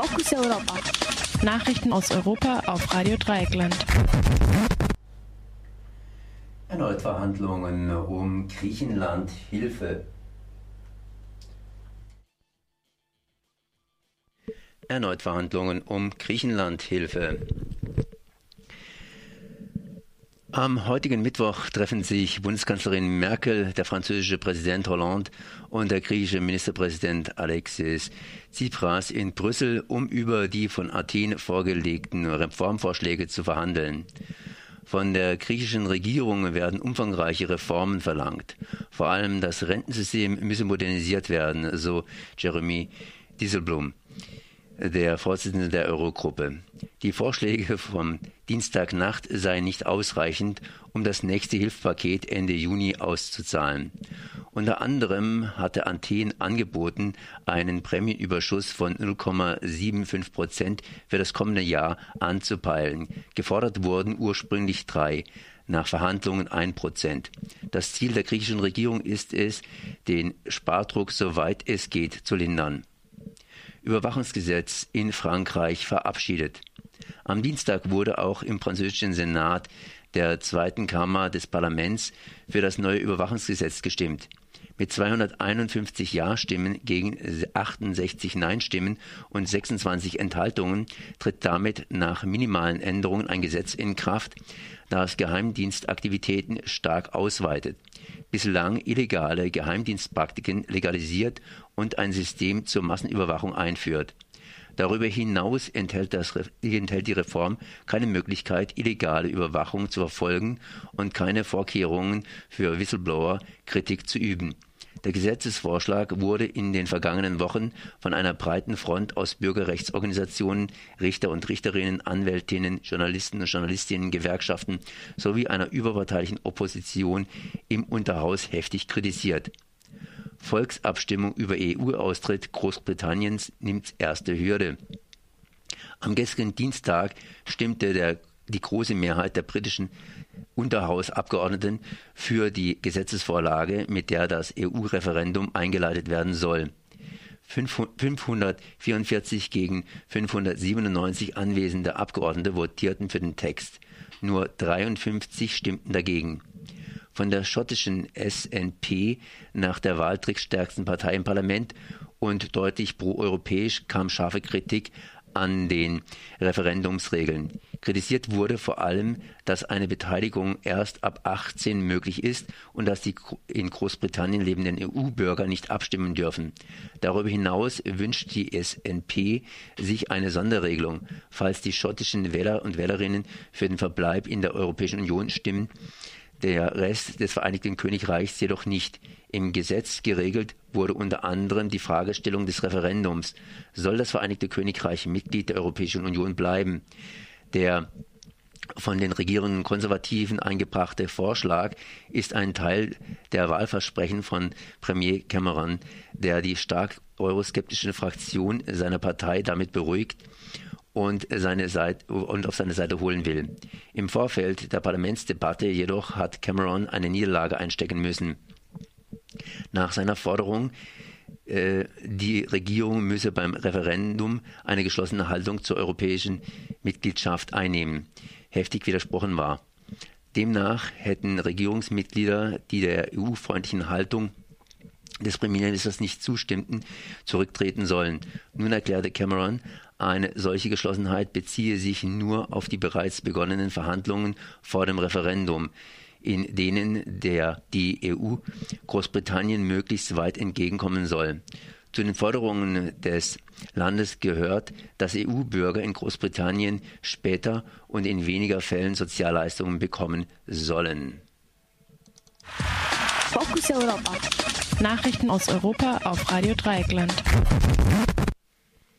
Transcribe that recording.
Fokus Europa. Nachrichten aus Europa auf Radio Dreieckland. Erneut Verhandlungen um Griechenland Hilfe. Erneut Verhandlungen um Griechenland Hilfe. Am heutigen Mittwoch treffen sich Bundeskanzlerin Merkel, der französische Präsident Hollande und der griechische Ministerpräsident Alexis Tsipras in Brüssel, um über die von Athen vorgelegten Reformvorschläge zu verhandeln. Von der griechischen Regierung werden umfangreiche Reformen verlangt. Vor allem das Rentensystem müsse modernisiert werden, so Jeremy Dieselblum der Vorsitzende der Eurogruppe. Die Vorschläge vom Dienstagnacht seien nicht ausreichend, um das nächste Hilfspaket Ende Juni auszuzahlen. Unter anderem hatte Athen angeboten, einen Prämienüberschuss von 0,75 Prozent für das kommende Jahr anzupeilen. Gefordert wurden ursprünglich drei, nach Verhandlungen ein Prozent. Das Ziel der griechischen Regierung ist es, den Spardruck soweit es geht zu lindern. Überwachungsgesetz in Frankreich verabschiedet. Am Dienstag wurde auch im französischen Senat der zweiten Kammer des Parlaments für das neue Überwachungsgesetz gestimmt. Mit 251 Ja-Stimmen gegen 68 Nein-Stimmen und 26 Enthaltungen tritt damit nach minimalen Änderungen ein Gesetz in Kraft, das Geheimdienstaktivitäten stark ausweitet bislang illegale Geheimdienstpraktiken legalisiert und ein System zur Massenüberwachung einführt. Darüber hinaus enthält, das, enthält, die Reform keine Möglichkeit, illegale Überwachung zu verfolgen und keine Vorkehrungen für Whistleblower, Kritik zu üben. Der Gesetzesvorschlag wurde in den vergangenen Wochen von einer breiten Front aus Bürgerrechtsorganisationen, Richter und Richterinnen, Anwältinnen, Journalisten und Journalistinnen, Gewerkschaften sowie einer überparteilichen Opposition im Unterhaus heftig kritisiert. Volksabstimmung über EU-Austritt Großbritanniens nimmt erste Hürde. Am gestrigen Dienstag stimmte der, die große Mehrheit der britischen Unterhausabgeordneten für die Gesetzesvorlage, mit der das EU-Referendum eingeleitet werden soll. 544 gegen 597 anwesende Abgeordnete votierten für den Text. Nur 53 stimmten dagegen. Von der schottischen SNP nach der Wahl drittstärksten Partei im Parlament und deutlich proeuropäisch kam scharfe Kritik an den Referendumsregeln. Kritisiert wurde vor allem, dass eine Beteiligung erst ab 18 möglich ist und dass die in Großbritannien lebenden EU-Bürger nicht abstimmen dürfen. Darüber hinaus wünscht die SNP sich eine Sonderregelung, falls die schottischen Wähler und Wählerinnen für den Verbleib in der Europäischen Union stimmen, der Rest des Vereinigten Königreichs jedoch nicht. Im Gesetz geregelt wurde unter anderem die Fragestellung des Referendums. Soll das Vereinigte Königreich Mitglied der Europäischen Union bleiben? Der von den regierenden Konservativen eingebrachte Vorschlag ist ein Teil der Wahlversprechen von Premier Cameron, der die stark euroskeptische Fraktion seiner Partei damit beruhigt und, seine Seite, und auf seine Seite holen will. Im Vorfeld der Parlamentsdebatte jedoch hat Cameron eine Niederlage einstecken müssen. Nach seiner Forderung, äh, die Regierung müsse beim Referendum eine geschlossene Haltung zur europäischen Mitgliedschaft einnehmen, heftig widersprochen war. Demnach hätten Regierungsmitglieder, die der EU-freundlichen Haltung des Premierministers nicht zustimmten, zurücktreten sollen. Nun erklärte Cameron, eine solche Geschlossenheit beziehe sich nur auf die bereits begonnenen Verhandlungen vor dem Referendum, in denen der die EU Großbritannien möglichst weit entgegenkommen soll. Zu den Forderungen des Landes gehört, dass EU-Bürger in Großbritannien später und in weniger Fällen Sozialleistungen bekommen sollen. Fokus Europa. Nachrichten aus Europa auf Radio Dreieckland.